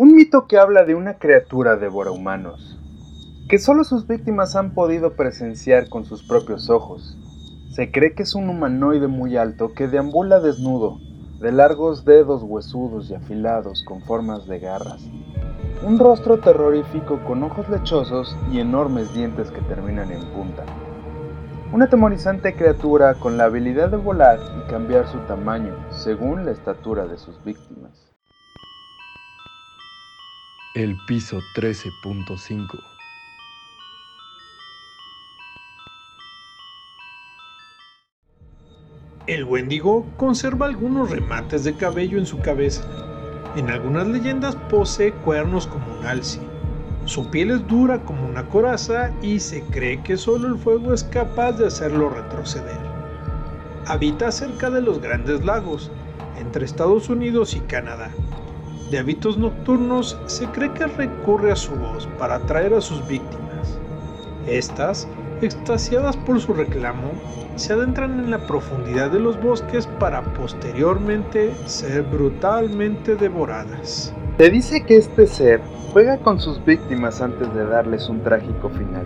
Un mito que habla de una criatura devora humanos, que solo sus víctimas han podido presenciar con sus propios ojos. Se cree que es un humanoide muy alto que deambula desnudo, de largos dedos huesudos y afilados con formas de garras. Un rostro terrorífico con ojos lechosos y enormes dientes que terminan en punta. Una atemorizante criatura con la habilidad de volar y cambiar su tamaño según la estatura de sus víctimas. El piso 13.5 El Wendigo conserva algunos remates de cabello en su cabeza. En algunas leyendas posee cuernos como un alce. Su piel es dura como una coraza y se cree que solo el fuego es capaz de hacerlo retroceder. Habita cerca de los grandes lagos, entre Estados Unidos y Canadá de hábitos nocturnos, se cree que recurre a su voz para atraer a sus víctimas. Estas, extasiadas por su reclamo, se adentran en la profundidad de los bosques para posteriormente ser brutalmente devoradas. Se dice que este ser juega con sus víctimas antes de darles un trágico final.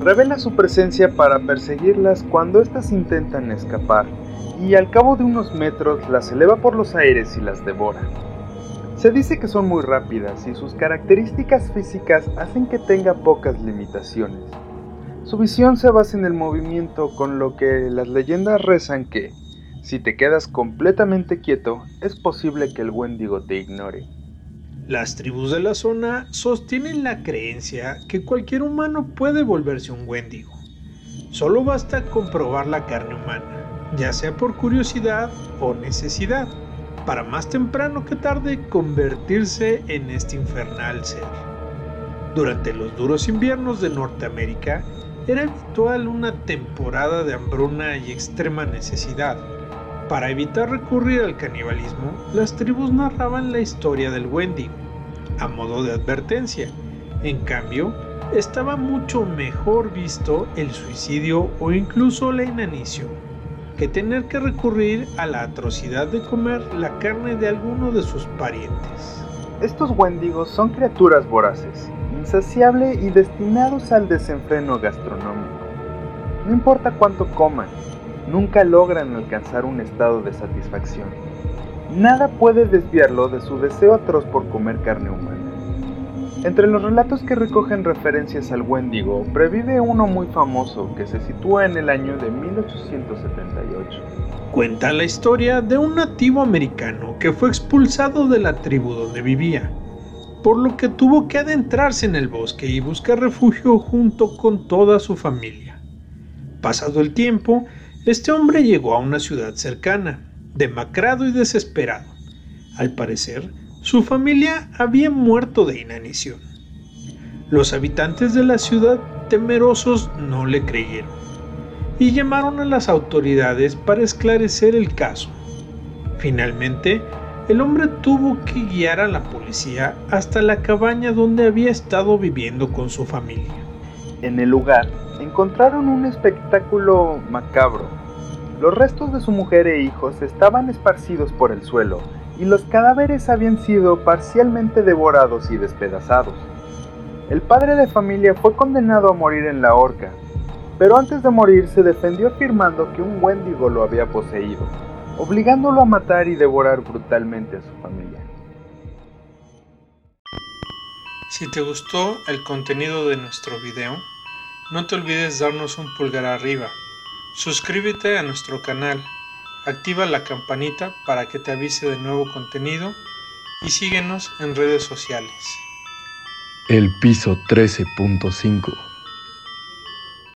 Revela su presencia para perseguirlas cuando éstas intentan escapar y al cabo de unos metros las eleva por los aires y las devora. Se dice que son muy rápidas y sus características físicas hacen que tenga pocas limitaciones. Su visión se basa en el movimiento, con lo que las leyendas rezan que, si te quedas completamente quieto, es posible que el Wendigo te ignore. Las tribus de la zona sostienen la creencia que cualquier humano puede volverse un Wendigo. Solo basta comprobar la carne humana, ya sea por curiosidad o necesidad para más temprano que tarde convertirse en este infernal ser. Durante los duros inviernos de Norteamérica era habitual una temporada de hambruna y extrema necesidad. Para evitar recurrir al canibalismo, las tribus narraban la historia del Wendigo, a modo de advertencia. En cambio, estaba mucho mejor visto el suicidio o incluso la inanición que tener que recurrir a la atrocidad de comer la carne de alguno de sus parientes. Estos wendigos son criaturas voraces, insaciables y destinados al desenfreno gastronómico. No importa cuánto coman, nunca logran alcanzar un estado de satisfacción. Nada puede desviarlo de su deseo atroz por comer carne humana. Entre los relatos que recogen referencias al Wendigo, previve uno muy famoso que se sitúa en el año de 1878. Cuenta la historia de un nativo americano que fue expulsado de la tribu donde vivía, por lo que tuvo que adentrarse en el bosque y buscar refugio junto con toda su familia. Pasado el tiempo, este hombre llegó a una ciudad cercana, demacrado y desesperado. Al parecer, su familia había muerto de inanición. Los habitantes de la ciudad, temerosos, no le creyeron y llamaron a las autoridades para esclarecer el caso. Finalmente, el hombre tuvo que guiar a la policía hasta la cabaña donde había estado viviendo con su familia. En el lugar encontraron un espectáculo macabro. Los restos de su mujer e hijos estaban esparcidos por el suelo y los cadáveres habían sido parcialmente devorados y despedazados. El padre de familia fue condenado a morir en la horca, pero antes de morir se defendió afirmando que un Wendigo lo había poseído, obligándolo a matar y devorar brutalmente a su familia. Si te gustó el contenido de nuestro video, no te olvides darnos un pulgar arriba, suscríbete a nuestro canal activa la campanita para que te avise de nuevo contenido y síguenos en redes sociales. El piso 13.5